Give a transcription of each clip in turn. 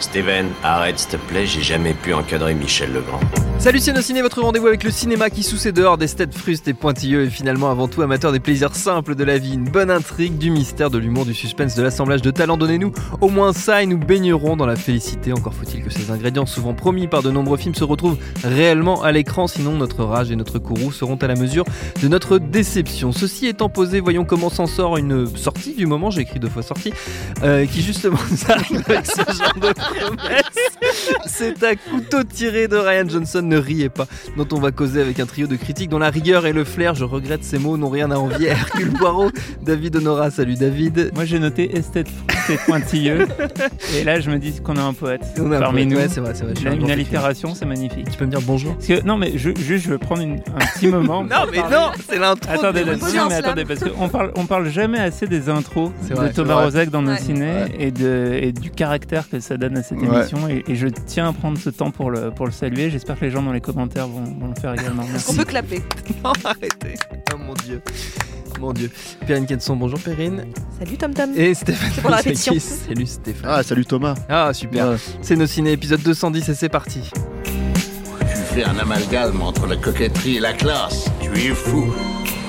Steven, arrête s'il te plaît, j'ai jamais pu encadrer Michel Legrand. Salut Ciné, votre rendez-vous avec le cinéma qui sous ses dehors des têtes frustes et pointilleux et finalement avant tout amateur des plaisirs simples de la vie, une bonne intrigue, du mystère, de l'humour, du suspense, de l'assemblage de talents, donnez-nous au moins ça et nous baignerons dans la félicité. Encore faut-il que ces ingrédients souvent promis par de nombreux films se retrouvent réellement à l'écran, sinon notre rage et notre courroux seront à la mesure de notre déception. Ceci étant posé, voyons comment s'en sort une sortie du moment, j'ai écrit deux fois sortie, euh, qui justement nous arrive avec ce genre de promesse. C'est un couteau tiré de Ryan Johnson ne riez pas, dont on va causer avec un trio de critiques dont la rigueur et le flair, je regrette ces mots, n'ont rien à envier. Hercule Poirot, David Honora, salut David. Moi j'ai noté esthète c'est pointilleux. et là je me dis qu'on a un poète on a parmi un nous. Ouais, c'est vrai, c'est vrai. Une, une allitération, c'est magnifique. Tu peux me dire bonjour? Parce que, Non mais je, juste je veux prendre une- un petit moment. Non mais non, c'est l'intro. Attendez, non, mais attendez, parce qu'on parle, on parle jamais assez des intros de Thomas dans nos Ouais. ciné et, de, et du caractère que ça donne à cette Ouais. émission. Et, et je tiens à prendre ce temps pour le, pour le saluer. J'espère que les gens dans les commentaires vont, vont le faire également. Merci. On peut clapper. Non, arrêtez. Oh mon dieu. Mon dieu. Perrine Kenson, bonjour Perrine. Salut Tom Tom. Et Stéphane C'est pour la. Salut Stéphane. Ah, salut Thomas. Ah super. Ouais. C'est nos ciné épisode 210 et c'est parti. Tu fais un amalgame entre la coquetterie et la classe. Tu es fou.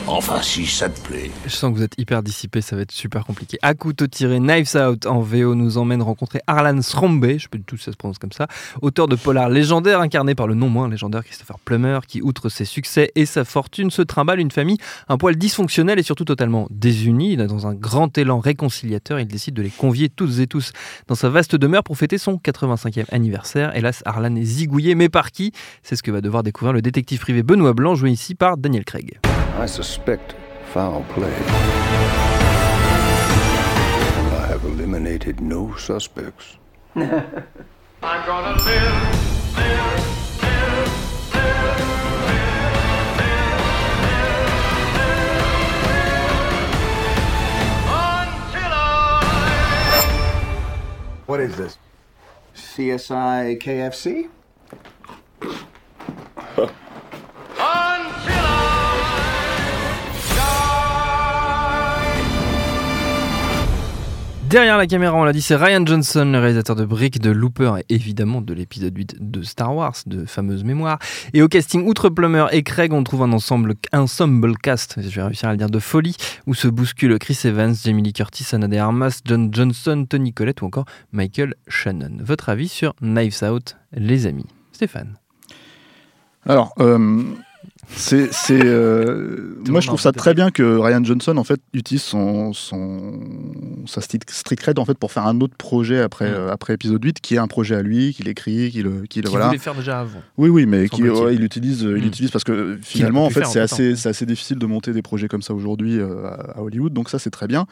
Enfin, si ça te plaît. Je sens que vous êtes hyper dissipé, ça va être super compliqué. À couteau tiré, Knives Out en VO nous emmène rencontrer Arlan Srombe, je sais pas du tout si ça se prononce comme ça, auteur de polar légendaire incarné par le non moins légendaire Christopher Plummer, qui outre ses succès et sa fortune se trimballe une famille un poil dysfonctionnelle et surtout totalement désunie. Dans un grand élan réconciliateur, il décide de les convier toutes et tous dans sa vaste demeure pour fêter son 85e anniversaire. Hélas, Arlan est zigouillé, mais par qui? C'est ce que va devoir découvrir le détective privé Benoît Blanc, joué ici par Daniel Craig. I suspect foul play. I have eliminated no suspects. What is this? CSI KFC? Derrière la caméra, on l'a dit, c'est Ryan Johnson, le réalisateur de Brick, de Looper et évidemment de l'épisode 8 de Star Wars, de fameuse mémoire. Et au casting, outre Plummer et Craig, on trouve un ensemble, ensemble cast, je vais réussir à le dire, de folie, où se bousculent Chris Evans, Jamie Lee Curtis, Anna de Armas, John Johnson, Tony Collette ou encore Michael Shannon. Votre avis sur Knives Out, les amis? Stéphane Alors, euh, c'est, c'est, euh, moi je trouve ça très bien que Ryan Johnson en fait utilise son, son sa street cred en fait pour faire un autre projet après Mm. euh, après épisode 8 qui est un projet à lui qu'il écrit qu'il qu'il Qui voilà. voulait faire déjà avant. Oui oui mais qui, ouais, il utilise euh, il Mm. utilise parce que euh, finalement en fait c'est assez c'est assez difficile de monter des projets comme ça aujourd'hui euh, à, Hollywood donc ça c'est très bien.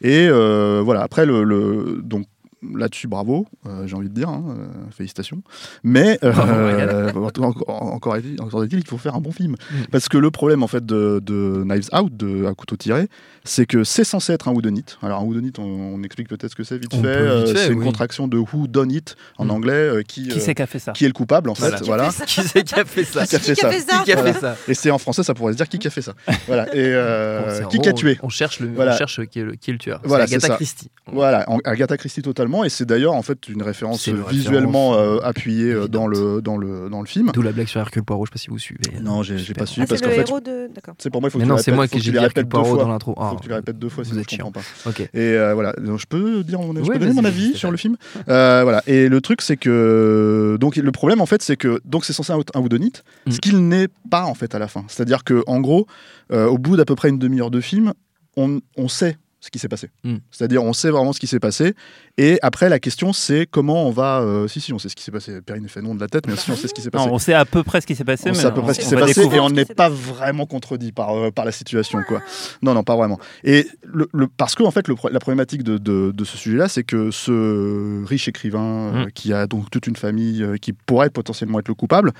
Et euh, voilà après le, le- donc là-dessus bravo euh, j'ai envie de dire hein, euh, félicitations mais euh, encore, encore est-il encore qu'il faut faire un bon film Mm. parce que le problème en fait de, de Knives Out de à couteau tiré c'est que c'est censé être un whodunit alors un whodunit on, on explique peut-être ce que c'est vite On fait, c'est une contraction de who done it en Mm. anglais euh, qui Qui euh, c'est qui a fait ça qui est le coupable en fait Voilà. voilà Qui c'est qui a fait ça Qui a fait ça Qui a fait ça et c'est en français ça pourrait se dire qui a fait ça voilà et euh, Bon, qui gros, a tué On cherche le, Voilà. on cherche qui est le, qui est le tueur. Voilà, c'est Agatha ça. Christie. Voilà, Agatha Christie totalement, et c'est d'ailleurs en fait une référence une euh, visuellement référence, euh, appuyée euh, dans le dans le dans le film. D'où la blague sur Hercule Poirot, je sais pas si vous suivez. Non, j'ai pas Ah, suivi parce c'est qu'en le fait, de. C'est pour moi il faut que tu non, le c'est répètes- moi faut qui j'ai dit Hercule Poirot fois. dans l'intro. Faut Ah, que tu les répètes deux fois êtes je comprends pas. Ok. Et euh, voilà, donc je peux dire mon, je Ouais, peux donner mon avis sur le film. Euh, voilà. Et le truc c'est que donc le problème en fait c'est que donc c'est censé être un whodunit, Mm. ce qu'il n'est pas en fait à la fin. C'est-à-dire que en gros, euh, au bout d'à peu près une demi-heure de film, on, on sait ce qui s'est passé. Mm. C'est-à-dire, on sait vraiment ce qui s'est passé. Et après, la question, c'est comment on va. euh, si, si, on sait ce qui s'est passé. Perrine fait non de la tête, mais si, on sait ce qui s'est passé. Non, on sait à peu près ce qui s'est passé, On mais sait à peu près ce qui s'est passé et on n'est pas vraiment contredit par, euh, par la situation. Quoi. Non, non, pas vraiment. Et le, le- parce que, en fait, le la problématique de, de- de ce sujet-là, c'est que ce riche écrivain euh, Mm. qui a donc toute une famille qui pourrait potentiellement être le coupable,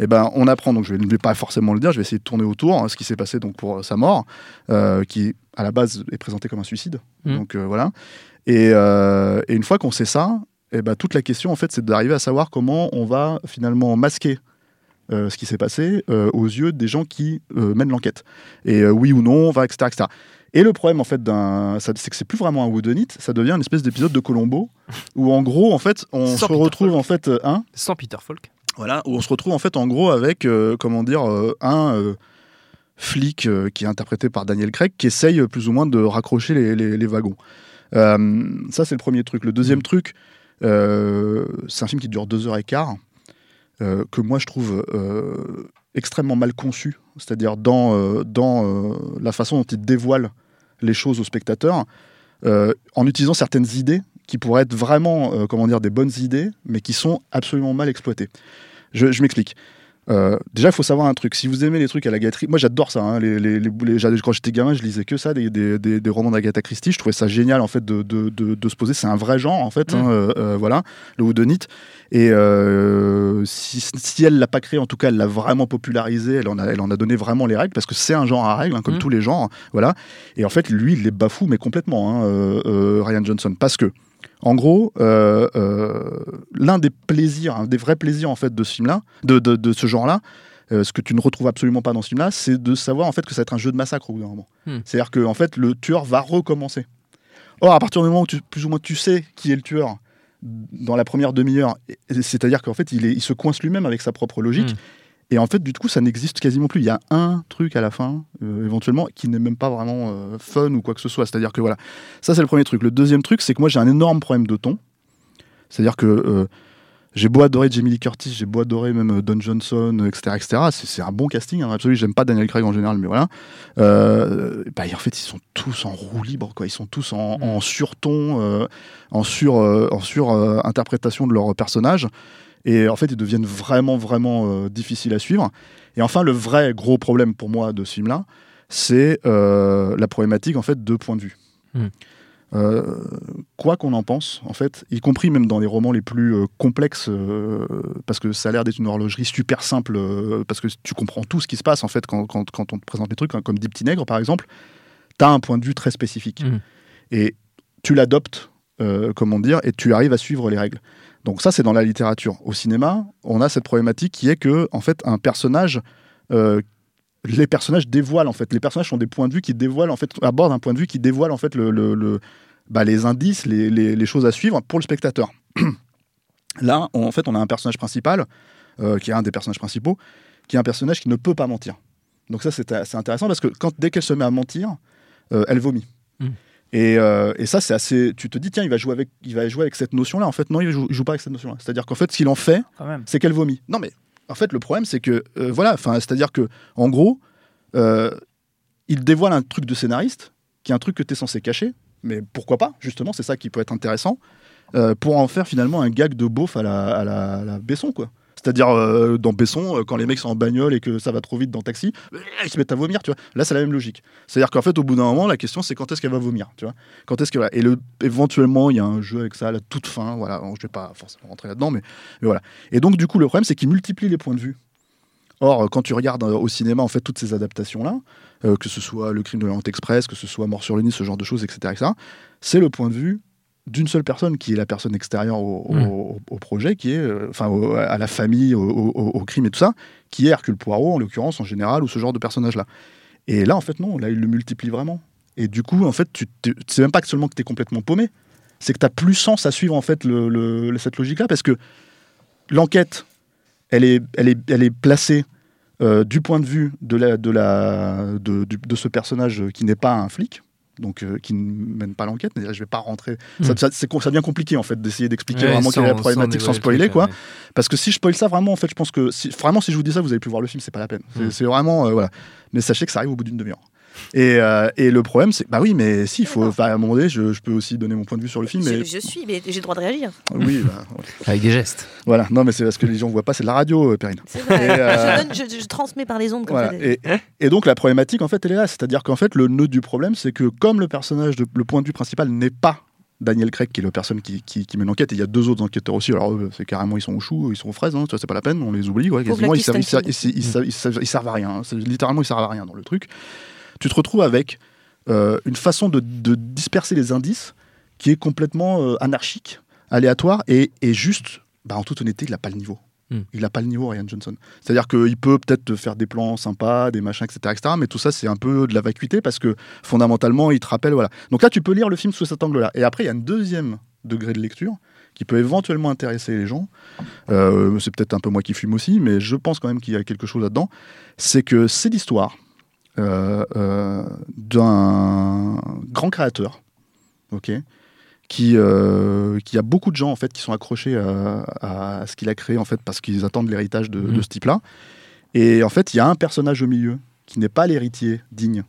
eh ben, on apprend, donc je ne vais pas forcément le dire, je vais essayer de tourner autour, hein, ce qui s'est passé donc pour sa mort, qui à la base est présenté comme un suicide. Mm. Donc euh, voilà. Et, euh, et une fois qu'on sait ça, eh ben, toute la question, en fait, c'est d'arriver à savoir comment on va finalement masquer euh, ce qui s'est passé euh, aux yeux des gens qui euh, mènent l'enquête. Et oui ou non, va, etc., etc. Et le problème, en fait, c'est que c'est plus vraiment un whodunit, ça devient une espèce d'épisode de Colombo, où en gros, en fait, on Sans se Peter retrouve, en fait, un, Sans Peter Falk. voilà, où on se retrouve, en fait, en gros, avec, comment dire, un flic euh, qui est interprété par Daniel Craig, qui essaye euh, plus ou moins de raccrocher les, les- les wagons. Euh, ça, c'est le premier truc. Le deuxième truc, euh, c'est un film qui dure deux heures et quart, que moi je trouve extrêmement mal conçu, c'est-à-dire dans, dans la façon dont il dévoile les choses aux spectateurs, en utilisant certaines idées qui pourraient être vraiment, euh, comment dire, des bonnes idées, mais qui sont absolument mal exploitées. Je, je m'explique. Euh, déjà, il faut savoir un truc. Si vous aimez les trucs à la Gatsby, moi j'adore ça. hein, les, les, les, les- j'ad- quand j'étais gamin, je lisais que ça, des, des, des, des romans d'Agatha Christie. Je trouvais ça génial en fait de, de, de, de se poser. C'est un vrai genre en fait. Mm. hein, euh, euh, voilà, le whodunit. Et euh, si, si elle l'a pas créé, en tout cas, elle l'a vraiment popularisé. Elle en a, elle en a donné vraiment les règles parce que c'est un genre à règles, hein, comme Mm. tous les genres. Voilà. Et en fait, lui, il les bafoue mais complètement, hein, Ryan Johnson, parce que en gros, euh, euh, l'un des plaisirs, un des vrais plaisirs en fait de ce film-là, de, de, de ce genre-là, euh, ce que tu ne retrouves absolument pas dans ce film-là, c'est de savoir en fait que ça va être un jeu de massacre au bout d'un moment. Hmm. C'est-à-dire que en fait, le tueur va recommencer. Or, à partir du moment où tu, plus ou moins tu sais qui est le tueur dans la première demi-heure, c'est-à-dire qu'en fait, il, est, il se coince lui-même avec sa propre logique. Hmm. Et en fait, du coup, ça n'existe quasiment plus. Il y a un truc à la fin, euh, éventuellement, qui n'est même pas vraiment euh, fun ou quoi que ce soit. C'est-à-dire que voilà, ça c'est le premier truc. Le deuxième truc, c'est que moi j'ai un énorme problème de ton. C'est-à-dire que euh, j'ai beau adorer Jamie Lee Curtis, j'ai beau adorer même Don Johnson, etc., etc. C'est, un bon casting, hein, absolu. J'aime pas Daniel Craig en général, mais voilà. Bah, en fait, ils sont tous en roue libre, quoi. Ils sont tous en, en surton, en sur, en sur interprétation de leur personnage. Et en fait, ils deviennent vraiment, vraiment euh, difficiles à suivre. Et enfin, le vrai gros problème pour moi de ce film-là, c'est euh, la problématique en fait de point de vue. Mm. Euh, quoi qu'on en pense, en fait, y compris même dans les romans les plus euh, complexes, euh, parce que ça a l'air d'être une horlogerie super simple, parce que tu comprends tout ce qui se passe en fait quand, quand, quand on te présente les trucs, hein, comme Deep Petit Nègre par exemple, tu as un point de vue très spécifique. Mhm. Et tu l'adoptes, comment dire, et tu arrives à suivre les règles. Donc ça, c'est dans la littérature. Au cinéma, on a cette problématique qui est que, en fait, un personnage, euh, les personnages dévoilent, en fait, les personnages ont des points de vue qui dévoilent, en fait, abordent un point de vue qui dévoile, en fait, bah, les indices, les, choses à suivre pour le spectateur. Là, on- en fait, on a un personnage principal, euh, qui est un des personnages principaux, qui est un personnage qui ne peut pas mentir. Donc ça, c'est intéressant parce que dès qu'elle se met à mentir, euh, elle vomit. Mm. Et, euh, et ça, c'est assez. Tu te dis, tiens, il va jouer avec, il va jouer avec cette notion-là. En fait, non, il joue, il joue pas avec cette notion-là. C'est-à-dire qu'en fait, ce qu'il en fait, c'est qu'elle vomit. Non, mais en fait, le problème, c'est que, euh, voilà, enfin, c'est-à-dire que, en gros, euh, il dévoile un truc de scénariste, qui est un truc que tu es censé cacher, mais pourquoi pas, justement, c'est ça qui peut être intéressant, pour en faire finalement un gag de beauf à la, à la, à la Besson, quoi. C'est-à-dire, euh, dans Besson, euh, quand les mecs sont en bagnole et que ça va trop vite dans Taxi, euh, ils se mettent à vomir, tu vois. Là, c'est la même logique. C'est-à-dire qu'en fait, au bout d'un moment, la question, c'est quand est-ce qu'elle va vomir, tu vois. Quand est-ce que, voilà. Et le, éventuellement, il y a un jeu avec ça la toute fin, voilà. Bon, je vais pas forcément rentrer là-dedans, mais, voilà. Et donc, du coup, le problème, c'est qu'il multiplie les points de vue. Or, quand tu regardes au cinéma, en fait, toutes ces adaptations-là, que ce soit Le Crime de l'Orient Express, que ce soit Mort sur le ce genre de choses, etc., etc., c'est le point de vue d'une seule personne, qui est la personne extérieure au, Mm. au projet, qui est, euh, enfin, au- à la famille, au, crime et tout ça, qui est Hercule Poirot, en l'occurrence, en général, ou ce genre de personnage-là. Et là, en fait, non, là, il le multiplie vraiment. Et du coup, en fait, tu c'est même pas que seulement que tu es complètement paumé, c'est que tu plus sens à suivre, en fait, le- le- cette logique-là, parce que l'enquête, elle est, elle, est, elle est placée euh, du point de vue de, la, de, la, de ce personnage qui n'est pas un flic, donc euh, qui ne mène pas l'enquête. Je vais pas rentrer. Ça, Mm. ça, devient compliqué en fait d'essayer d'expliquer Ouais, vraiment quelle est la problématique sans spoiler truc, quoi. ouais. Parce que si je spoil ça vraiment, en fait, je pense que si, vraiment si je vous dis ça, vous allez plus voir le film, c'est pas la peine. C'est, Mm. c'est vraiment euh, voilà. Mais sachez que ça arrive au bout d'une demi-heure. Et, euh, et le problème, c'est bah oui, mais si, il faut. enfin, à un moment donné, je, je peux aussi donner mon point de vue sur le film. Je, Mais, je suis, mais j'ai le droit de réagir. oui, bah, Avec des gestes. voilà. Non, mais c'est parce que les gens voient pas, c'est de la radio, euh, Perrine. C'est vrai. Et, euh, je, donne- je- je transmets par les ondes comme Voilà. ça. Et, et donc la problématique, en fait, elle est là. C'est-à-dire qu'en fait, le nœud du problème, c'est que comme le personnage, de, le point de vue principal n'est pas Daniel Craig, qui est la personne qui, qui, qui mène l'enquête, et il y a deux autres enquêteurs aussi. Alors, eux, c'est carrément, ils sont aux choux, ils sont aux fraises, hein, tu vois, c'est pas la peine, on les oublie. Ouais, quasiment, ils, servent, ils, servent, Stanfield. ils, servent- ils servent- ils servent à rien. hein. Littéralement, ils servent à rien dans le truc. Tu te retrouves avec euh, une façon de, de disperser les indices qui est complètement euh, anarchique, aléatoire, et, et juste, bah, en toute honnêteté, il n'a pas le niveau. Hmm. Il n'a pas le niveau, Ryan Johnson. C'est-à-dire qu'il peut peut-être te faire des plans sympas, des machins, etc., etc., mais tout ça, c'est un peu de la vacuité parce que fondamentalement, il te rappelle. Voilà. Donc là, tu peux lire le film sous cet angle-là. Et après, il y a un deuxième degré de lecture qui peut éventuellement intéresser les gens. Euh, c'est peut-être un peu moi qui fume aussi, mais je pense quand même qu'il y a quelque chose là-dedans. C'est que c'est l'histoire d'un grand créateur, ok, qui, euh, qui a beaucoup de gens en fait qui sont accrochés à, à ce qu'il a créé en fait parce qu'ils attendent l'héritage de, de Mhm. ce type-là. Et en fait, il y a un personnage au milieu qui n'est pas l'héritier digne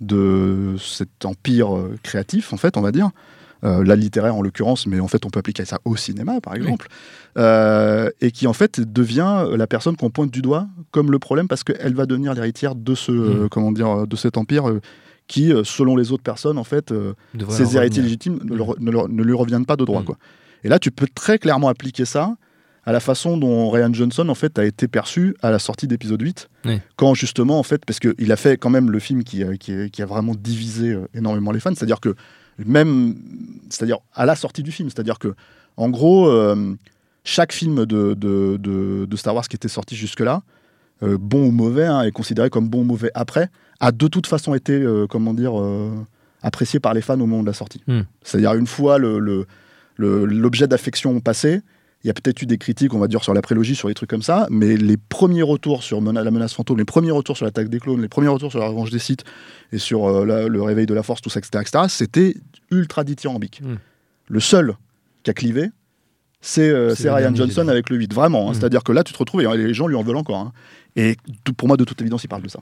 de cet empire euh, créatif, en fait, on va dire. Euh, la littéraire en l'occurrence, mais en fait on peut appliquer ça au cinéma par exemple, Euh, et qui en fait devient la personne qu'on pointe du doigt comme le problème parce qu'elle va devenir l'héritière de ce euh, comment dire de cet empire qui, selon les autres personnes, en fait, euh, ses héritiers légitimes ne, leur- ne leur- ne lui reviennent pas de droit. Mm. Quoi. Et là, tu peux très clairement appliquer ça à la façon dont Ryan Johnson en fait a été perçu à la sortie d'épisode 8 Oui. quand justement en fait parce qu'il a fait quand même le film qui, a- qui, a- qui a vraiment divisé énormément les fans c'est à dire que même c'est à la sortie du film c'est à dire que en gros euh, chaque film de, de, de- de Star Wars qui était sorti jusque là bon ou mauvais hein, est considéré comme bon ou mauvais après a de toute façon été euh, comment dire euh, apprécié par les fans au moment de la sortie Hmm. c'est à dire une fois le- le- le- l'objet d'affection passé il y a peut-être eu des critiques, on va dire, sur la prélogie, sur les trucs comme ça, mais les premiers retours sur Mena- la menace fantôme, les premiers retours sur l'attaque des clones, les premiers retours sur la revanche des Sith et sur euh, la- le réveil de la force, tout ça, etc., c'était ultra dithyrambique. Mm. Le seul qui a clivé, c'est euh, Ryan Johnson avec le 8, vraiment. hein. Mm. C'est-à-dire que là, tu te retrouves, et les gens lui en veulent encore. hein. Et pour moi, de toute évidence, il parle de ça.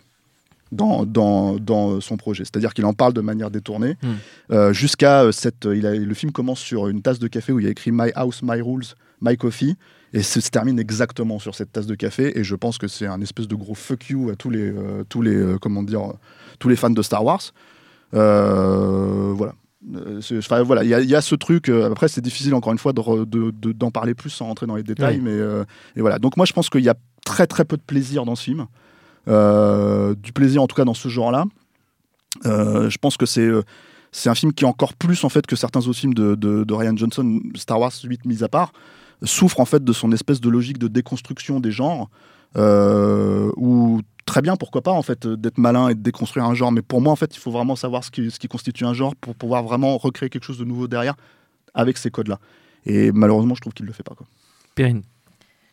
Dans, dans, dans son projet. C'est-à-dire qu'il en parle de manière détournée. Mm. Euh, Jusqu'à cette. il a, le film commence sur une tasse de café où il y a écrit My House, My Rules, My Coffee. Et se, se termine exactement sur cette tasse de café. Et je pense que c'est un espèce de gros fuck you à tous les, euh, tous les, euh, comment dire, euh, tous les fans de Star Wars. Euh, voilà. Enfin, voilà, il y, a- il y a ce truc. après, c'est difficile encore une fois de re- de- de- d'en parler plus sans rentrer dans les détails, mais et voilà. Donc moi, je pense qu'il y a très très peu de plaisir dans ce film, du plaisir en tout cas dans ce genre-là. Je pense que c'est c'est un film qui encore plus en fait que certains autres films de, de- de Ryan Johnson, Star Wars 8 mis à part, souffre en fait de son espèce de logique de déconstruction des genres, euh, où très bien pourquoi pas en fait d'être malin et de déconstruire un genre, mais pour moi en fait il faut vraiment savoir ce qui, ce qui constitue un genre pour pouvoir vraiment recréer quelque chose de nouveau derrière avec ces codes-là. Et malheureusement je trouve qu'il le fait pas quoi. Périne,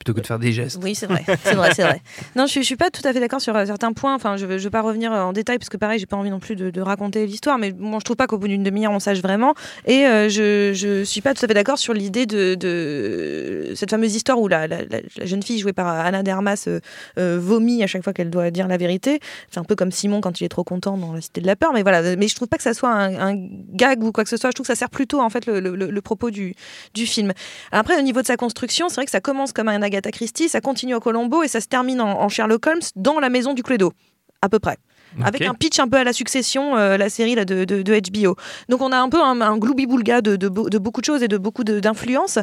plutôt que de faire des gestes. Oui, c'est vrai, c'est vrai, c'est vrai. Non, je, je suis pas tout à fait d'accord sur euh, certains points. Enfin, je, je vais pas revenir euh, en détail parce que pareil, j'ai pas envie non plus de, de raconter l'histoire. Mais bon, je trouve pas qu'au bout d'une demi-heure on sache vraiment. Et euh, je, je suis pas tout à fait d'accord sur l'idée de, de cette fameuse histoire où la, la- jeune fille jouée par Anna Dermas euh, euh, vomit à chaque fois qu'elle doit dire la vérité. C'est un peu comme Simon quand il est trop content dans La Cité de la peur. Mais voilà, mais je trouve pas que ça soit un, un gag ou quoi que ce soit. Je trouve que ça sert plutôt en fait le, le- le- le propos du, du film. Après, au niveau de sa construction, c'est vrai que ça commence comme un Agatha Christie, ça continue au Colombo et ça se termine en, en Sherlock Holmes dans la maison du Cluedo, à peu près. Avec un pitch un peu à la succession, euh, la série là, de, de- de HBO. Donc on a un peu un, un gloubi-boulga de, de, beau- de beaucoup de choses et de beaucoup d'influences.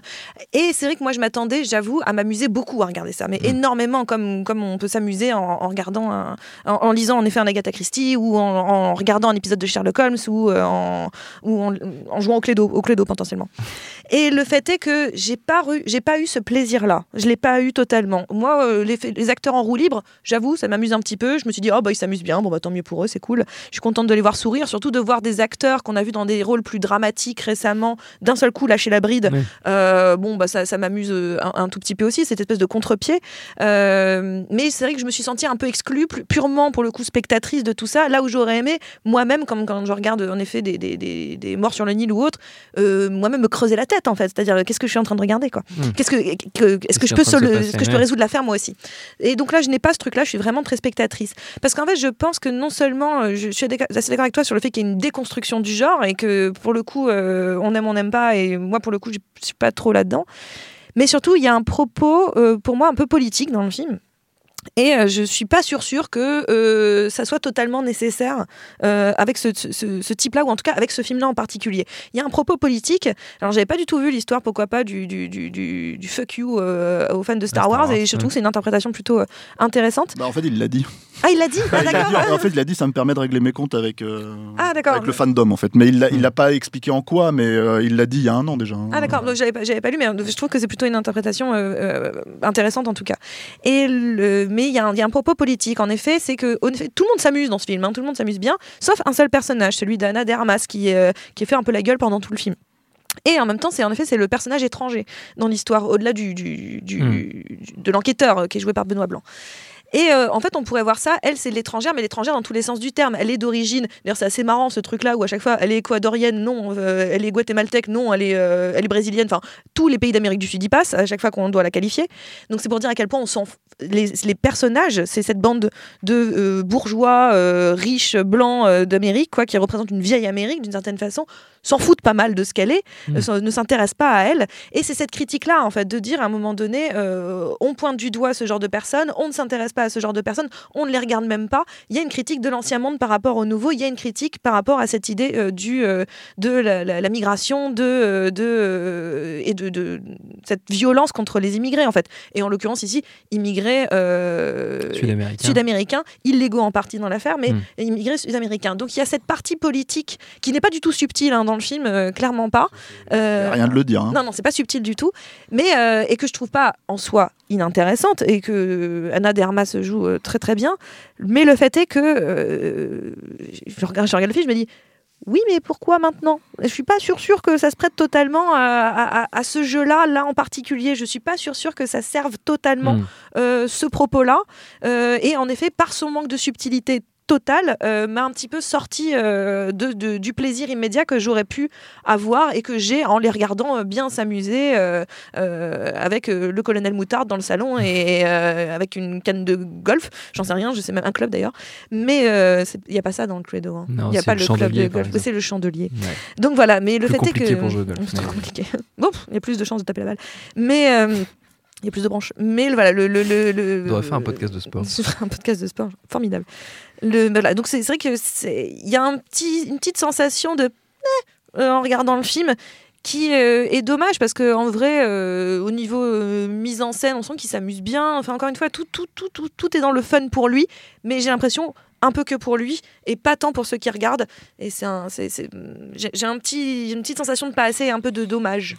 Et c'est vrai que moi je m'attendais, j'avoue, à m'amuser beaucoup à regarder ça, mais Mm. énormément, comme, comme on peut s'amuser en, en regardant, un- en, en lisant en effet un Agatha Christie ou en, en regardant un épisode de Sherlock Holmes ou, euh, en, ou en, en jouant au Cluedo, au Cluedo potentiellement. Et le fait est que j'ai pas, j'ai pas eu ce plaisir-là. Je l'ai pas eu totalement. Moi, euh, les, les acteurs en roue libre, j'avoue, ça m'amuse un petit peu. Je me suis dit, oh bah ils s'amusent bien, bon bah tant mieux pour eux, c'est cool. Je suis contente de les voir sourire, surtout de voir des acteurs qu'on a vus dans des rôles plus dramatiques récemment, d'un seul coup lâcher la bride. Oui. Euh, bon bah ça, ça m'amuse euh, un, un tout petit peu aussi, cette espèce de contre-pied. Euh, mais c'est vrai que je me suis sentie un peu exclue, purement pour le coup spectatrice de tout ça, là où j'aurais aimé moi-même, comme quand je regarde en effet des, des, des, des morts sur le Nil ou autre, euh, moi-même me creuser la tête en fait. C'est-à-dire qu'est-ce que je suis en train de regarder quoi? Hmm. Qu'est-ce que, que- est-ce que je est peux sol- passer, est-ce que je peux résoudre l'affaire moi aussi? Et donc là je n'ai pas ce truc-là, je suis vraiment très spectatrice parce qu'en fait je pense que non seulement euh, je, suis assez d'accord avec toi sur le fait qu'il y a une déconstruction du genre et que pour le coup, euh, on aime, on n'aime pas, et moi pour le coup, je suis pas trop là-dedans. Mais surtout, il y a un propos, euh, pour moi, un peu politique dans le film. Et euh, je suis pas sûre sûre que euh, ça soit totalement nécessaire euh, avec ce, ce- ce type-là, ou en tout cas avec ce film-là en particulier. Il y a un propos politique. Alors, j'avais pas du tout vu l'histoire, pourquoi pas, du, du, du, fuck you euh, aux fans de Star, Star Wars, Wars, et je trouve ouais. que c'est une interprétation plutôt euh, intéressante. Bah, en fait, il l'a dit. Ah, il l'a dit? Ah, Il l'a dit. d'accord. En fait, il a dit ça me permet de régler mes comptes avec, euh, Ah, avec le fandom, en fait. Mais il l'a il l'a pas expliqué en quoi, mais euh, il l'a dit il y a un an déjà. hein. Ah d'accord, donc j'avais pas, j'avais pas lu, mais je trouve que c'est plutôt une interprétation euh, euh, intéressante en tout cas. Et le, mais il y, a un- il y a un propos politique en effet, c'est que en effet, tout le monde s'amuse dans ce film, hein, tout le monde s'amuse bien, sauf un seul personnage, celui d'Anna de Armas, qui, euh, qui fait un peu la gueule pendant tout le film. Et en même temps, c'est en effet c'est le personnage étranger dans l'histoire, au-delà du, du- du- Hmm. de l'enquêteur euh, qui est joué par Benoît Blanc. Et euh, en fait, on pourrait voir ça. Elle, c'est l'étrangère, mais l'étrangère dans tous les sens du terme. Elle est d'origine. D'ailleurs, c'est assez marrant ce truc-là où à chaque fois, elle est équadorienne, non. euh, elle est guatémaltèque, non. Elle est, euh, elle est brésilienne. Enfin, tous les pays d'Amérique du Sud y passent à chaque fois qu'on doit la qualifier. Donc, c'est pour dire à quel point on s'en. Les, les personnages, c'est cette bande de, euh, bourgeois euh, riches blancs euh, d'Amérique, quoi, qui représente une vieille Amérique d'une certaine façon, s'en foutent pas mal de ce qu'elle est, Mm. ne s'intéressent pas à elle. Et c'est cette critique-là, en fait, de dire à un moment donné, on pointe du doigt ce genre de personnes, on ne s'intéresse pas à ce genre de personnes, on ne les regarde même pas. Il y a une critique de l'ancien monde par rapport au nouveau, il y a une critique par rapport à cette idée du, de la, la- la migration de, de, et de, de cette violence contre les immigrés, en fait. Et en l'occurrence, ici, immigrés euh, Sud-américain. sud-américains, illégaux en partie dans l'affaire, mais Mm. immigrés sud-américains. Donc il y a cette partie politique qui n'est pas du tout subtile hein, dans le film, euh, clairement pas. Euh, Rien de le dire. hein. non, non, c'est pas subtil du tout, mais euh, et que je trouve pas en soi inintéressante et que Anna Armas joue euh, très très bien. Mais le fait est que euh, je, regarde, je regarde le film, je me dis oui, mais pourquoi maintenant? Je suis pas sûre sûre que ça se prête totalement à, à- ce jeu-là, là en particulier. Je suis pas sûre sûre que ça serve totalement Mm. euh, ce propos-là. Euh, et en effet, par son manque de subtilité totale, euh, m'a un petit peu sorti euh, de, de- du plaisir immédiat que j'aurais pu avoir et que j'ai en les regardant euh, bien s'amuser avec le colonel Moutarde dans le salon et avec une canne de golf. J'en sais rien, je sais même un club d'ailleurs. Mais il n'y a pas ça dans le Cluedo. hein. Il n'y a pas le club de golf. C'est le chandelier. Ouais. Donc voilà, mais le Plus fait est que. C'est trop compliqué. Bon, il y a plus de chances de taper la balle. Mais. il y a plus de branches. Mais voilà, le. le, le, le- On devrait faire un podcast de sport. Ferai un podcast de sport, formidable. Le, voilà, donc c'est vrai que il y a un petit, une petite sensation de eh, euh, en regardant le film qui euh, est dommage parce que en vrai, euh, au niveau mise en scène, on sent qu'il s'amuse bien. Enfin, encore une fois, tout, tout, tout, tout, tout est dans le fun pour lui, mais j'ai l'impression un peu que pour lui et pas tant pour ceux qui regardent. Et c'est j'ai, un petit, une petite sensation de pas assez, un peu de dommage.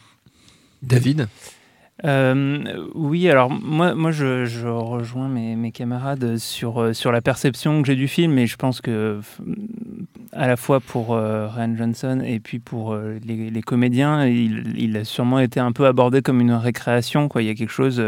David? Euh, oui, alors moi, moi je, rejoins mes, camarades sur, euh, sur la perception que j'ai du film, et je pense que à la fois pour euh, Ryan Johnson et puis pour les, les comédiens, il, il a sûrement été un peu abordé comme une récréation. Quoi. Il y a quelque chose,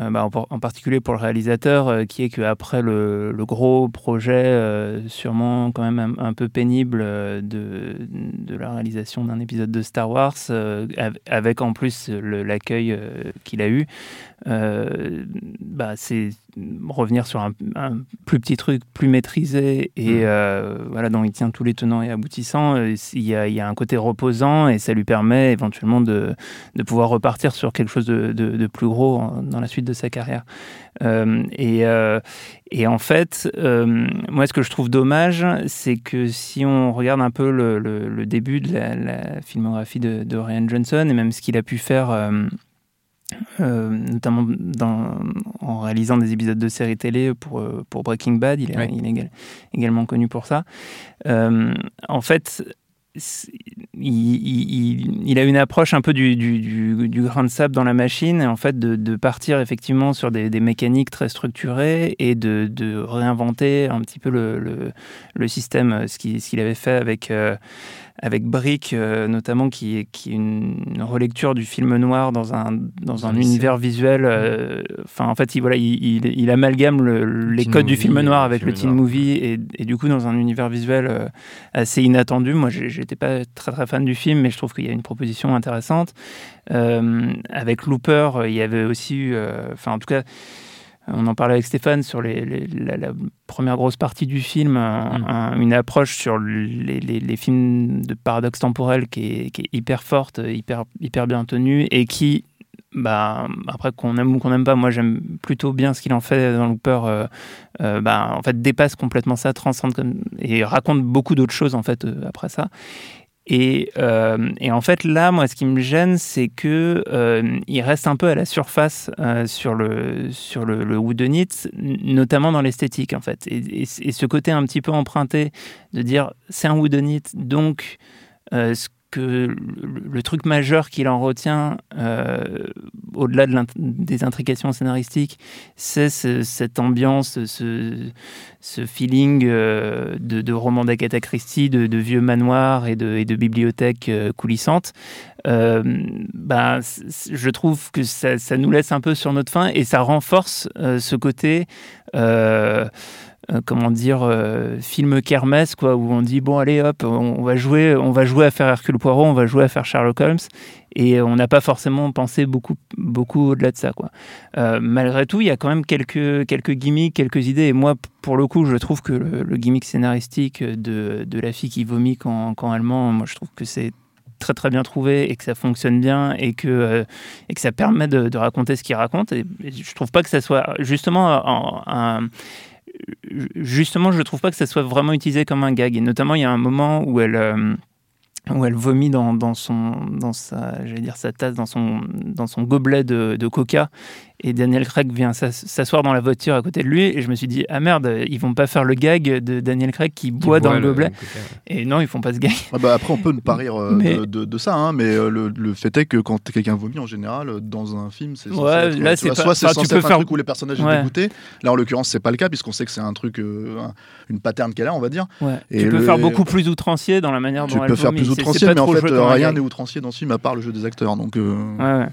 euh, bah, en, par- en particulier pour le réalisateur, euh, qui est qu'après le, le gros projet, euh, sûrement quand même un, un peu pénible de, de la réalisation d'un épisode de Star Wars, av- avec en plus l'accueil qu'il a eu, euh, bah, c'est revenir sur un, un plus petit truc, plus maîtrisé et euh, voilà, dont il tient tous les tenants et aboutissants. Euh, Il y, a, il y a un côté reposant et ça lui permet éventuellement de, de pouvoir repartir sur quelque chose de, de- de plus gros dans la suite de sa carrière. Euh, et, et en fait, moi, ce que je trouve dommage, c'est que si on regarde un peu le, le- le début de la, la filmographie de, de Ryan Johnson et même ce qu'il a pu faire. Euh, notamment dans, en réalisant des épisodes de séries télé pour, euh, pour Breaking Bad, il est, il également connu pour ça. Euh, en fait, il, il- il- il a une approche un peu du, du, du- du grain de sable dans la machine, et en fait de, de partir effectivement sur des, des mécaniques très structurées et de, de réinventer un petit peu le, le, le système, ce qu'il avait fait avec, euh, avec Brick, euh, notamment, qui est, qui est une, une relecture du film noir dans un, dans un lycée. univers visuel. euh, Enfin, en fait, il, voilà, il, il, il amalgame le- les codes du film noir avec film le teen noir. movie, et, et du coup, dans un univers visuel euh, assez inattendu. Moi, j'étais pas très très fan du film, mais je trouve qu'il y a une proposition intéressante. Avec Looper, il y avait aussi eu, enfin, en tout cas, on en parlait avec Stéphane sur les, la, première grosse partie du film, mm. une approche sur les, les, films de paradoxe temporel qui est, qui est, hyper forte, hyper, hyper bien tenue et qui bah, après qu'on aime ou qu'on n'aime pas, moi j'aime plutôt bien ce qu'il en fait dans Looper. Euh, euh, bah, en fait, dépasse complètement ça, transcende et raconte beaucoup d'autres choses en fait euh, après ça. Et, et, en fait, là, moi, ce qui me gêne, c'est que il reste un peu à la surface sur le sur le, whodunit, notamment dans l'esthétique, en fait. Et, ce côté un petit peu emprunté de dire c'est un whodunit, donc ce le, truc majeur qu'il en retient, euh, au-delà de des intrications scénaristiques, c'est cette ambiance, ce, feeling euh, de, roman d'Agatha Christie, de, vieux manoirs et de, et de bibliothèques euh, coulissantes. ben, je trouve que ça, ça, nous laisse un peu sur notre faim et ça renforce ce côté euh, comment dire, euh, film kermesse, quoi, où on dit bon allez hop, on, va jouer, on va jouer à faire Hercule Poirot, on va jouer à faire Sherlock Holmes, et on n'a pas forcément pensé beaucoup, beaucoup au-delà de ça, quoi. Euh, malgré tout, il y a quand même quelques, quelques gimmicks, quelques idées, et moi, pour le coup, je trouve que le, gimmick scénaristique de, de, la fille qui vomit quand, quand elle ment, moi, je trouve que c'est très très bien trouvé et que ça fonctionne bien et que, et que ça permet de, raconter ce qu'il raconte. Et, je trouve pas que ça soit justement un, justement, je ne trouve pas que ça soit vraiment utilisé comme un gag. Et notamment, il y a un moment où elle, euh, où elle vomit dans, son, dans sa, dire sa tasse, dans son, dans son gobelet de, de coca. Et Daniel Craig vient s'asseoir dans la voiture à côté de lui. Et je me suis dit, ah merde, ils vont pas faire le gag de Daniel Craig qui, boit dans le gobelet. et non, ils font pas ce gag. Ah bah après, on peut ne pas rire euh, de, de, ça, hein, mais euh, le, le, fait est que quand quelqu'un vomit en général euh, dans un film, c'est ouais, là, c'est soit c'est censé être un truc où les personnages sont dégoûtés. Là, en l'occurrence, c'est pas le cas puisqu'on sait que c'est un truc, une pattern qu'elle a, on va dire. Et tu peux faire beaucoup plus outrancier dans la manière dont elle vomit. Tu peux faire plus outrancier, mais en fait, rien n'est outrancier dans ce film à part le jeu des acteurs. Donc. Ouais.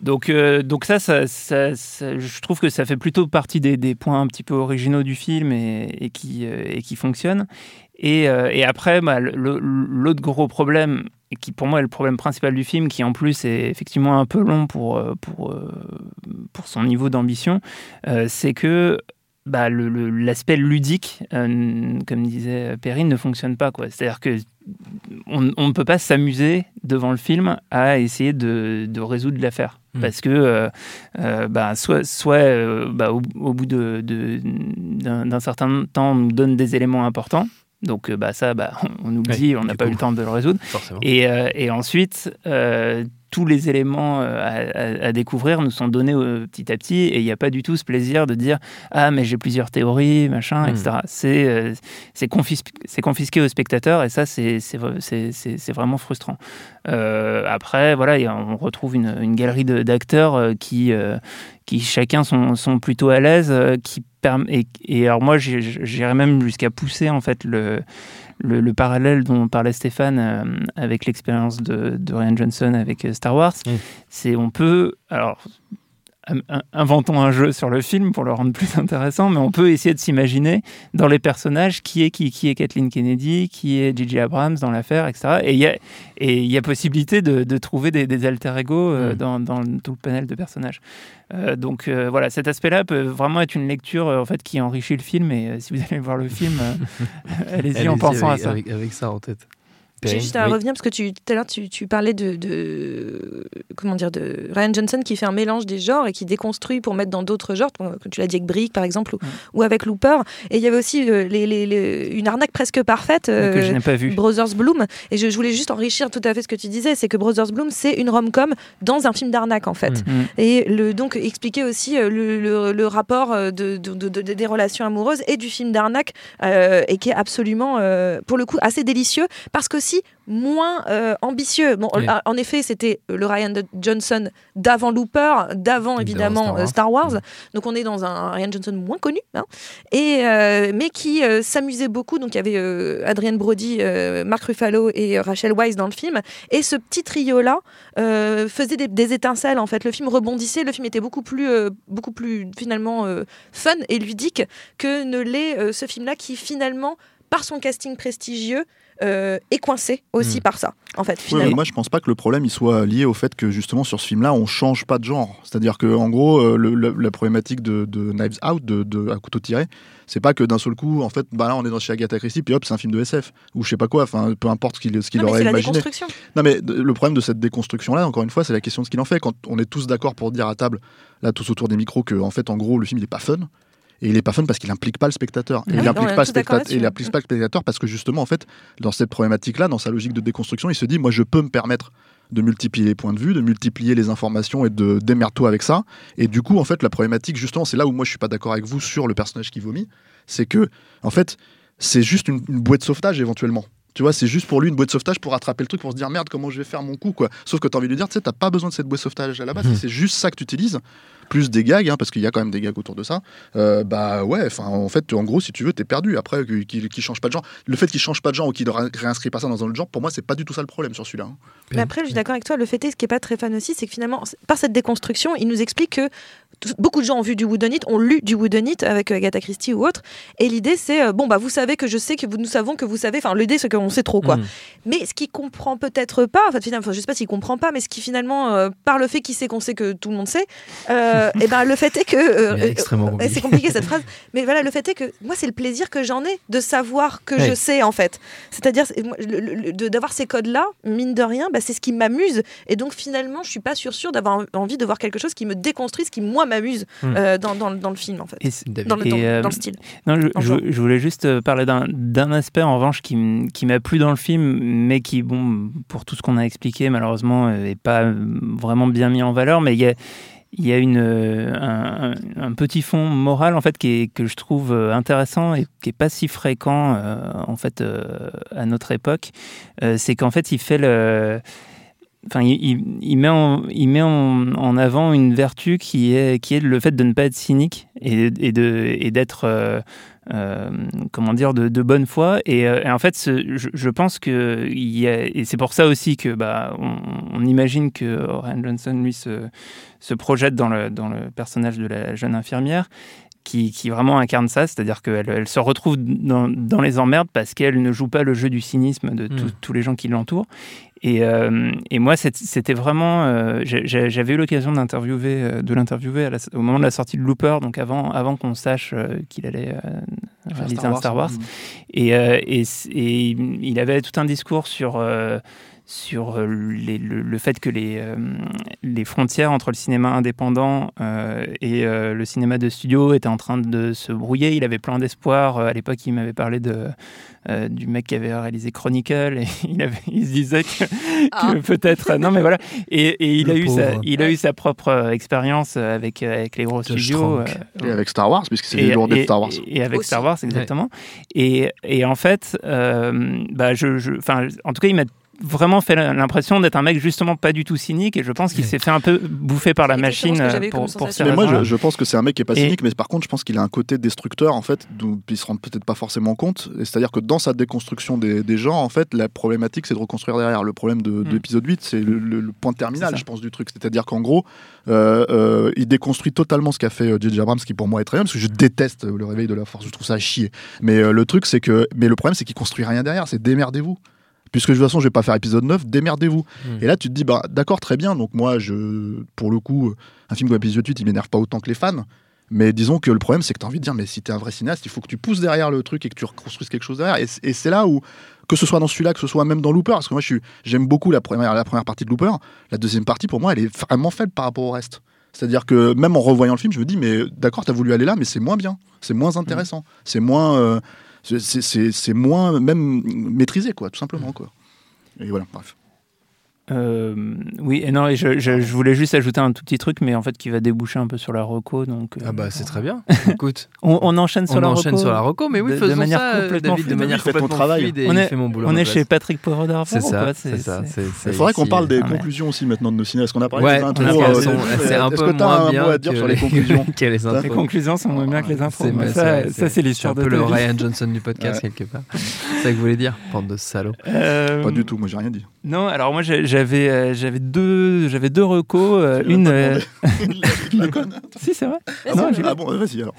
Donc, euh, donc ça, je trouve que ça fait plutôt partie des, points un petit peu originaux du film et, qui, euh, et fonctionnent. Et, euh, après, bah, l'autre gros problème, qui pour moi est le problème principal du film, qui en plus est effectivement un peu long pour, pour son niveau d'ambition, c'est que bah, l'aspect ludique, comme disait Perrine, ne fonctionne pas. C'est-à-dire que on ne peut pas s'amuser devant le film à essayer de, de résoudre l'affaire. Hmm. Parce que euh, euh, bah, soit, soit euh, bah, au, bout d'un de, certain temps, on nous donne des éléments importants. Donc bah, ça, bah, on oublie, on n'a pas eu le temps de le résoudre. Et, et, ensuite, tous les éléments euh, à, découvrir nous sont donnés euh, petit à petit et il n'y a pas du tout ce plaisir de dire ah mais j'ai plusieurs théories machin etc hmm. c'est euh, c'est confisqué, au spectateur et ça c'est vraiment frustrant après voilà on retrouve une, une galerie d'acteurs qui qui chacun sont, sont plutôt à l'aise qui et, et alors moi j'irais même jusqu'à pousser en fait le le, parallèle dont parlait Stéphane euh, avec l'expérience de, Ryan Johnson avec euh, Star Wars, c'est on peut, alors inventons un jeu sur le film pour le rendre plus intéressant, mais on peut essayer de s'imaginer dans les personnages qui est qui, qui est Kathleen Kennedy, qui est J.J. Abrams dans l'affaire, etc. Et il y a, et y a possibilité de, de trouver des, des alter ego euh, dans, dans, tout le panel de personnages. Euh, donc euh, voilà, cet aspect-là peut vraiment être une lecture en fait qui enrichit le film. Et si vous allez voir le film, allez-y en pensant à ça. avec ça en tête. J'ai juste à revenir parce que tu, tout à l'heure tu, tu, parlais de, de, comment dire de Ryan Johnson qui fait un mélange des genres et qui déconstruit pour mettre dans d'autres genres. Tu l'as dit avec Brick par exemple ou, avec Looper. Et il y avait aussi euh, les, les, une arnaque presque parfaite. Euh, que je n'ai pas vu. Brothers Bloom. Et je, je, voulais juste enrichir tout à fait ce que tu disais, c'est que Brothers Bloom c'est une rom-com dans un film d'arnaque en fait. Mm. Mm. Et le, donc expliquer aussi euh, le, le, le rapport de, de, des relations amoureuses et du film d'arnaque et qui est absolument pour le coup assez délicieux parce que moins euh, ambitieux. Bon, en effet, c'était le Ryan Johnson d'avant Looper, d'avant évidemment euh, Star Wars. Donc on est dans un Ryan Johnson moins connu, hein. et, euh, mais qui s'amusait beaucoup. Donc il y avait Adrienne Brody, Mark Ruffalo et Rachel Weisz dans le film. Et ce petit trio-là faisait des, étincelles en fait. Le film rebondissait, le film était beaucoup plus, beaucoup plus finalement fun et ludique que ne l'est ce film-là qui finalement, par son casting prestigieux, euh, est coincé aussi Mm. par ça, en fait, finalement. moi, je pense pas que le problème il soit lié au fait que justement sur ce film-là, on change pas de genre. C'est-à-dire que en gros, euh, le- le- la problématique de, de Knives Out, de, de à couteau tiré, c'est pas que d'un seul coup, en fait, bah là, on est dans chez Agatha Christie, puis hop, c'est un film de SF ou je sais pas quoi. Enfin, peu importe ce qu'il ce qu'il aurait c'est la imaginé. déconstruction. Non, mais le problème de cette déconstruction-là, encore une fois, c'est la question de ce qu'il en fait. Quand on est tous d'accord pour dire à table, là, tous autour des micros, que en fait, en gros, le film il est pas fun. Et il est pas fun parce qu'il implique pas le spectateur. Et Ah il oui, on implique est pas le tous d'accord spectateur. Et il là-dessus. implique pas le spectateur parce que justement, en fait, dans cette problématique-là, dans sa logique de déconstruction, il se dit, moi, je peux me permettre de multiplier les points de vue, de multiplier les informations et de démerde-toi avec ça. Et du coup, en fait, la problématique, justement, c'est là où moi je suis pas d'accord avec vous sur le personnage qui vomit, c'est que, en fait, c'est juste une, une bouée de sauvetage éventuellement. Tu vois, c'est juste pour lui une bouée de sauvetage pour attraper le truc, pour se dire merde, comment je vais faire mon coup, quoi. Sauf que tu as envie de lui dire, tu sais, t'as pas besoin de cette bouée de sauvetage à la base, Mhm. c'est juste ça que tu utilises, plus des gags, hein, parce qu'il y a quand même des gags autour de ça. Euh, bah ouais, enfin, en fait, en gros, si tu veux, t'es perdu. Après, qu'il qu'il change pas de genre, le fait qu'il change pas de genre ou qu'il ré- réinscrit pas ça dans un autre genre, pour moi, c'est pas du tout ça le problème sur celui-là. hein. Mais après, je suis d'accord avec toi. Le fait est, ce qui est pas très fan aussi, c'est que finalement, par cette déconstruction, il nous explique que beaucoup de gens ont vu du Whodunit, ont lu du Whodunit avec euh, Agatha Christie ou autre. Et l'idée, c'est euh, bon, bah, vous savez que je sais que vous, nous savons que vous savez. Enfin, l'idée, c'est qu'on sait trop, quoi. Mm. Mais ce qu'il comprend peut-être pas, en fait, finalement, enfin, je sais pas s'il comprend pas, mais ce qui finalement, euh, par le fait qu'il sait qu'on sait que tout le monde sait, euh, et ben le fait est que. c'est compliqué cette phrase, mais voilà, le fait est que moi, c'est le plaisir que j'en ai de savoir que Ouais. je sais, en fait. C'est-à-dire, d'avoir ces codes-là, mine de rien, bah, c'est ce qui m'amuse. Et donc, finalement, je suis pas sûre, sûre d'avoir envie de voir quelque chose qui me déconstruit, ce qui, moi, m'amuse Hmm. euh, dans, dans, dans le film, en fait. Et c'est- Dans le, Et, dans, euh, dans le style. Non, je, voulais juste euh, parler d'un- aspect en revanche qui, m'a plu dans le film, mais qui, bon, pour tout ce qu'on a expliqué, malheureusement, n'est pas vraiment bien mis en valeur. Mais il y a, il y a une, un, petit fond moral en fait qui est, que je trouve intéressant et qui est pas si fréquent euh, en fait euh, à notre époque. Euh, C'est qu'en fait, il fait le Enfin, il, met, en, avant une vertu qui est, le fait de ne pas être cynique et, d'être, euh, euh, comment dire, de, bonne foi. Et, euh, en fait, je, pense que, c'est pour ça aussi que, bah, on, imagine que Ryan Johnson, lui, se, projette dans le personnage de la jeune infirmière. Qui, qui vraiment incarne ça, c'est-à-dire qu'elle elle se retrouve dans, dans les emmerdes parce qu'elle ne joue pas le jeu du cynisme de tous- Mm. tous les gens qui l'entourent. Et, euh, et moi, c'était vraiment. euh, J'avais eu l'occasion d'interviewer, euh, de l'interviewer au moment de la sortie de Looper, donc avant, avant qu'on sache qu'il allait euh, réaliser un Star Wars. Et, euh, et, il avait tout un discours sur, sur euh, les- le, le fait que les, euh, les frontières entre le cinéma indépendant euh, et euh, le cinéma de studio étaient en train de se brouiller. Il avait plein d'espoir. À l'époque, il m'avait parlé de, euh, du mec qui avait réalisé Chronicle et il, avait, il se disait que, Ah. que peut-être. Non, mais voilà. Et, et il, Le a eu sa, il a eu sa propre expérience avec, avec les gros studios. Euh, Et avec Star Wars, puisque c'est les de Star Wars. et- et avec Aussi. Star Wars, exactement. Et, et en fait, euh, bah je, je- enfin, en tout cas, il m'a vraiment fait l'impression d'être un mec justement pas du tout cynique et je pense qu'il s'est fait un peu bouffer par la C'est machine euh, pour, pour ces. Mais moi, je, je pense que c'est un mec qui est pas Et- cynique, mais par contre, je pense qu'il a un côté destructeur, en fait, d'où il se rend peut-être pas forcément compte. Et C'est-à-dire que dans sa déconstruction des, des genres, en fait, la problématique, c'est de reconstruire derrière. Le problème de, de Mm. l'épisode 8, c'est le, le- le point C'est terminal, je pense, du truc. C'est-à-dire qu'en gros, euh, euh, il déconstruit totalement ce qu'a fait J.J. Abrams, qui pour moi est très bien, parce que je déteste le réveil de la force, je trouve ça à chier. Mais euh, le truc, c'est que. Mais le problème, c'est qu'il construit rien derrière, c'est démerdez-vous. Puisque de toute façon, je vais pas faire épisode 9, démerdez-vous. Mm. Et là, tu te dis, bah, d'accord, très bien. Donc, moi, je, pour le coup, un film comme épisode 8, il m'énerve pas autant que les fans. Mais disons que le problème, c'est que tu as envie de dire, mais si tu es un vrai cinéaste, il faut que tu pousses derrière le truc et que tu reconstruises quelque chose derrière. Et, c'est là où, que ce soit dans celui-là, que ce soit même dans Looper, parce que moi, j'aime beaucoup la première, la première partie de Looper. La deuxième partie, pour moi, elle est vraiment faible par rapport au reste. C'est-à-dire que même en revoyant le film, je me dis, mais d'accord, tu as voulu aller là, mais c'est moins bien, c'est moins intéressant, c'est moins, euh, c'est- moins même maîtrisé, quoi, tout simplement, quoi. Et voilà, bref. Euh, oui, et non, et je, je- je voulais juste ajouter un tout petit truc, mais en fait qui va déboucher un peu sur la reco. Donc, euh, Ah bah c'est très bien. Écoute, on, on enchaîne sur on la enchaîne reco. sur la reco, mais oui, de- de faisons manière ça, euh, complètement David, de manière complètement travail. fluide et On est- fait mon boulot. On est chez Patrick Poivre C'est ça, c'est ça. c'est- Il faudrait qu'on parle des Ah, conclusions aussi maintenant de nos ciné. Est-ce qu'on a parlé Ouais, des intros euh, c'est un Est-ce peu que t'as moins un bien mot à dire que sur les conclusions les conclusions sont moins bien que les infos. Ça, c'est- l'histoire un de peu le. Ryan Johnson du podcast quelque part. C'est ça que vous voulez dire, bande de salauds. Pas du tout, moi j'ai rien dit. Non, alors moi j'ai j'avais euh, j'avais deux j'avais deux recos, euh, une. euh, La si c'est vrai. Ah Non, bon, ah bon, vas-y alors.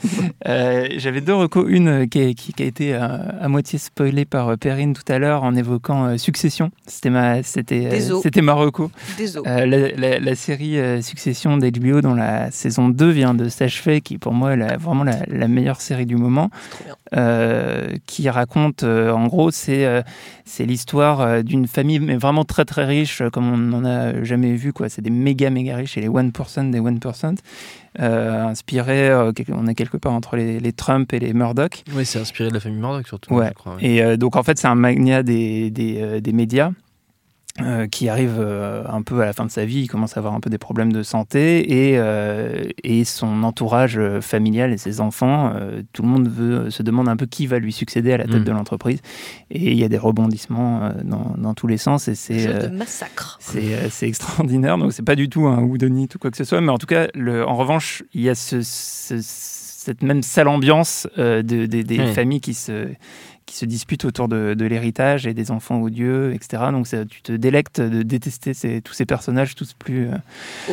Euh, J'avais deux recos, une qui a, qui- qui a été euh, à moitié spoilée par Perrine tout à l'heure en évoquant euh, Succession. C'était ma c'était euh, c'était ma reco. Euh, la, la- la série euh, Succession d'HBO dont la saison 2 vient de s'achever, qui pour moi est la- vraiment la, la meilleure série du moment, euh, qui raconte, euh, en gros, c'est euh, c'est l'histoire euh, d'une famille, mais vraiment très très riche, comme on n'en a jamais vu. quoi. C'est des méga méga riches, et les 1% des 1%, euh, inspirés, euh, on est quelque part entre les, les Trump et les Murdoch. Oui, c'est inspiré de la famille Murdoch surtout, Ouais. je crois. ouais. Et euh, donc en fait, c'est un magnat des, des, euh, des médias. Euh, qui arrive euh, un peu à la fin de sa vie, il commence à avoir un peu des problèmes de santé et, euh, et son entourage familial et ses enfants, tout le monde veut, se demande un peu qui va lui succéder à la tête Mm. de l'entreprise et il y a des rebondissements dans, dans tous les sens et c'est massacre. c'est extraordinaire, donc c'est pas du tout un whodunit ou quoi que ce soit, mais en tout cas, le, en revanche, il y a ce, ce- cette même sale ambiance euh, de, des- des Hmm. familles qui se, qui se disputent autour de, de l'héritage et des enfants odieux, etc. Donc ça, tu te délectes de détester ces- tous ces personnages, tous plus euh,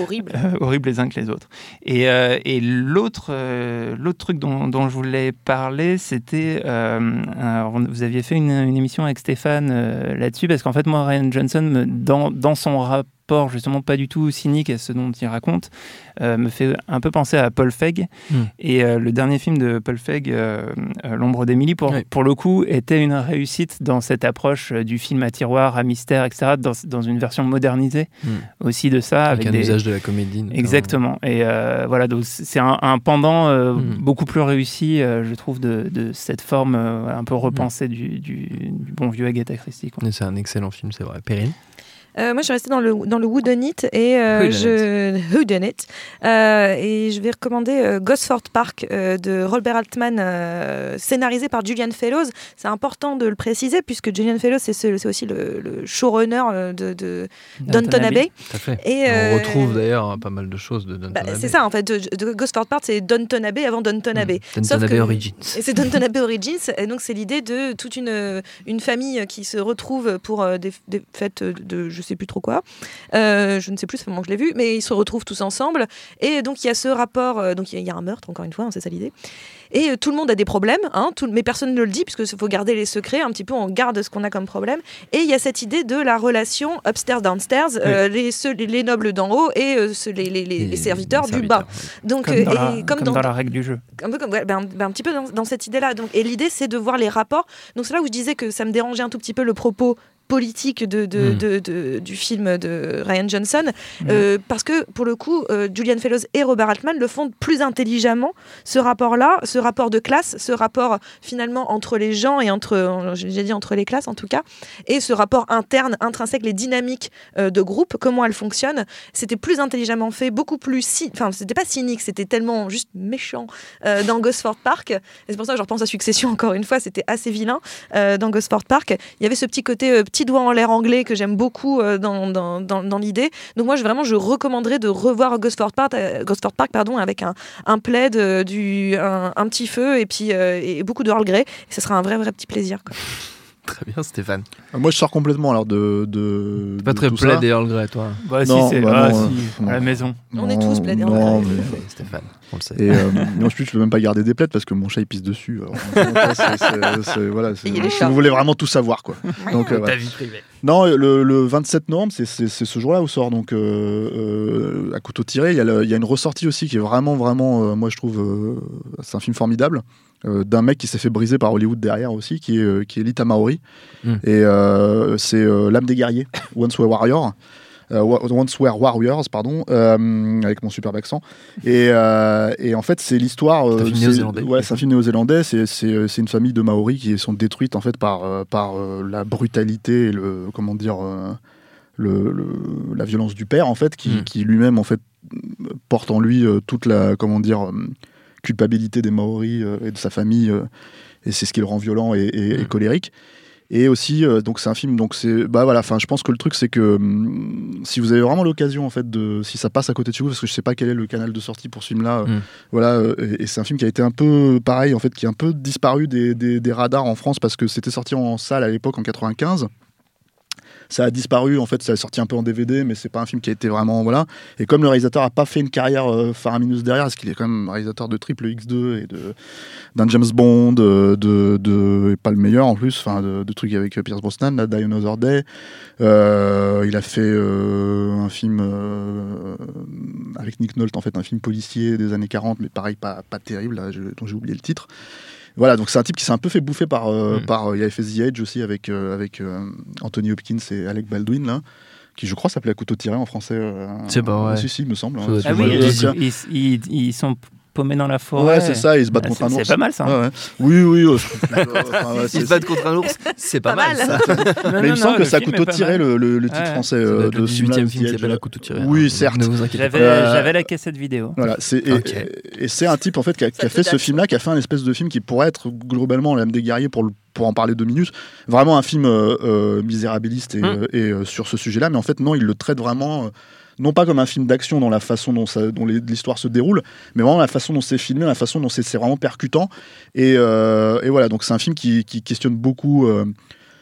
Horrible. euh, horribles les uns que les autres. Et, euh, et l'autre euh, l'autre truc dont, dont je voulais parler, c'était. euh, vous aviez fait une, une émission avec Stéphane euh, là-dessus, parce qu'en fait, moi, Ryan Johnson, me- dans, dans son rapport, justement, pas du tout cynique à ce dont il raconte, euh, me fait un peu penser à Paul Feig. Hmm. Et euh, le dernier film de Paul Feig, euh, euh, L'ombre d'Emily, pour, Oui. pour le coup, était une réussite dans cette approche euh, du film à tiroir, à mystère, etc., dans, dans une version modernisée Hmm. aussi de ça. Avec, avec un des, usage de la comédie. notamment. Exactement. Et euh, voilà, donc c'est un, un pendant euh, Mm. beaucoup plus réussi, euh, je trouve, de, de cette forme un peu repensée du, du- du bon vieux Agatha Christie. C'est un excellent film, c'est vrai. Perrine Euh, moi, je suis restée dans le, dans le et euh, je Whodunit. Euh, et je vais recommander Gosford Park de Robert Altman, scénarisé par Julian Fellows. C'est important de le préciser puisque Julian Fellows c'est ce- aussi le, le showrunner de, de Downton Abbey. Et, On retrouve d'ailleurs pas mal de choses de Downton Bah, Abbey. c'est ça en fait. De, de Gosford Park, c'est Downton Abbey avant Downton Mm. Abbey. Downton Sauf Abbey Origins. Et c'est Downton Abbey Origins, et donc c'est l'idée de toute une, une famille qui se retrouve pour des, des fêtes de je sais plus trop quoi. Euh, je ne sais plus, ça fait moment que je l'ai vu, mais ils se retrouvent tous ensemble. Et donc il y a ce rapport, euh, donc il y, a- il y a un meurtre, encore une fois, hein, c'est ça l'idée. Et euh, tout le monde a des problèmes, hein, tout- mais personne ne le dit, puisque faut garder les secrets, un petit peu, on garde ce qu'on a comme problème. Et il y a cette idée de la relation upstairs-downstairs, euh, les, ceux- les, les nobles d'en haut et euh, les, serviteurs du bas. Donc, Comme, euh, dans, la, et comme dans la règle du jeu. un peu comme ouais, ben, ben, un petit peu dans, dans cette idée-là. Donc, et l'idée, c'est de voir les rapports. Donc c'est là où je disais que ça me dérangeait un tout petit peu le propos politique de, de- Mm. de- de- du film de Ryan Johnson euh, parce que pour le coup euh, Julian Fellows et Robert Altman le font plus intelligemment ce rapport là ce rapport de classe ce rapport finalement entre les gens et entre j'ai dit entre les classes en tout cas et ce rapport interne intrinsèque les dynamiques euh, de groupe comment elles fonctionnent c'était plus intelligemment fait beaucoup plus enfin c'était pas cynique c'était tellement juste méchant euh, dans Gosford Park et c'est pour ça que je repense à Succession encore une fois c'était assez vilain euh, dans Gosford Park il y avait ce petit côté euh, petit doigt en l'air anglais que j'aime beaucoup euh, dans, dans, dans, l'idée donc moi je, vraiment je recommanderais de revoir Gosford Park, euh, Gosford Park pardon, avec un, un plaid euh, du, un, petit feu et puis et beaucoup de Earl Grey et ce sera un vrai vrai petit plaisir. Très bien, Stéphane. Euh, Moi, je sors complètement alors de. de T'es pas de très plaid et Earl Grey, toi. Bah, Non, si, c'est bah ah, non, si, euh, à la non. maison. On est tous plaidés en Non, vrai. mais- Stéphane, on le sait. Et euh, mais ensuite, je peux même pas garder des plaids parce que mon chat il pisse dessus. Et vous voulez vraiment tout savoir, quoi. Donc, euh. Ta vie privée. Non, le, le 27 novembre, c'est- ce jour-là où sort donc euh, euh, à couteau tiré. Il y, a y une ressortie aussi qui est vraiment, vraiment, euh, moi je trouve, euh, c'est un film formidable euh, d'un mec qui s'est fait briser par Hollywood derrière aussi, qui est, euh, qui est Lita Maori. Mm. Et euh, c'est l'âme des guerriers, Once Were Warrior. Wa- Once Were Warriors, pardon, avec mon superbe accent. Et, et en fait, c'est l'histoire. C'est un film c'est- néo-zélandais. Ouais, c'est un film néo-zélandais. C'est- une famille de Maoris qui sont détruites en fait par, par la brutalité et le comment dire le, le- la violence du père en fait, qui, Mm. qui lui-même en fait porte en lui euh, toute la comment dire culpabilité des Maoris euh, et de sa famille. euh, et c'est ce qui le rend violent et, et- et Mm. colérique. Et aussi, euh, donc c'est un film, donc c'est, bah voilà, enfin, je pense que le truc c'est que hum, si vous avez vraiment l'occasion en fait de, si ça passe à côté de chez vous, parce que je sais pas quel est le canal de sortie pour ce film-là, Mm. voilà, et, et c'est un film qui a été un peu pareil en fait, qui a un peu disparu des, des- des radars en France parce que c'était sorti en salle à l'époque en 95. Ça a disparu. En fait, ça est sorti un peu en DVD, mais c'est pas un film qui a été vraiment voilà. Et comme le réalisateur a pas fait une carrière euh, faramineuse derrière, parce qu'il est quand même réalisateur de Triple X2 et d'un James Bond, euh, de, de, et pas le meilleur en plus, enfin de, trucs avec Pierce Brosnan, là, Die Another Day. Euh, il a fait euh, un film euh, avec Nick Nolte, en fait, un film policier des années 40, mais pareil, pas, pas terrible, là, dont j'ai oublié le titre. Voilà, donc c'est un type qui s'est un peu fait bouffer par. euh, Mm. par il y a FS The Edge aussi avec, euh, avec euh, Anthony Hopkins et Alec Baldwin, là, qui je crois s'appelait à couteau tiré en français. euh, C'est pas vrai. Si, si, il me semble. Hein. Ah oui, ils- ils- ils sont paumés dans la forêt. Ouais, c'est ça, ils se battent Ah, contre un ours. C'est pas mal ça. Ouais, ouais. Oui, oui. euh, je- enfin, ouais, Ils se battent contre un ours, c'est pas, Pas mal, ça. Non, Mais il me semble que c'est à couteau tiré le, le- le titre Ouais. français euh, de le celui-là, 18 e The film s'appelle à couteau tiré. Oui, hein. certes. Ne vous inquiétez pas. J'avais la cassette vidéo. Voilà, et, c'est un type en fait qui a, fait ce film-là, qui a fait un espèce de film qui pourrait être globalement l'âme des guerriers pour le- pour en parler deux minutes, vraiment un film euh, euh, misérabiliste et, Mm. euh, et, euh, sur ce sujet-là, mais en fait non, il le traite vraiment euh, non pas comme un film d'action dans la façon dont, ça- dont l'histoire se déroule, mais vraiment la façon dont c'est filmé, la façon dont c'est vraiment percutant. Et, euh, et voilà, donc c'est un film qui, qui questionne beaucoup. euh,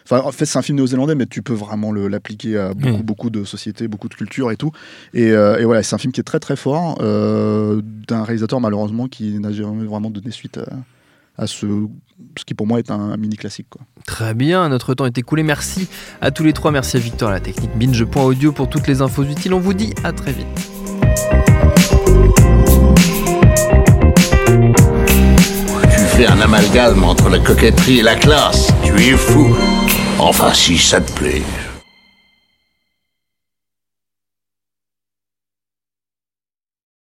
Enfin, en fait, c'est un film néo-zélandais, mais tu peux vraiment l'appliquer à beaucoup, Mm. beaucoup de sociétés, beaucoup de cultures et tout. Et, euh, et voilà, c'est un film qui est très très fort, euh, d'un réalisateur malheureusement qui n'a jamais vraiment donné suite à, à ce, ce qui pour moi est un, mini classique. Quoi. Très bien, notre temps est écoulé. Merci à tous les trois. Merci à Victor à la technique binge.audio pour toutes les infos utiles. On vous dit à très vite. Tu fais un amalgame entre la coquetterie et la classe. Tu es fou. Enfin, si ça te plaît.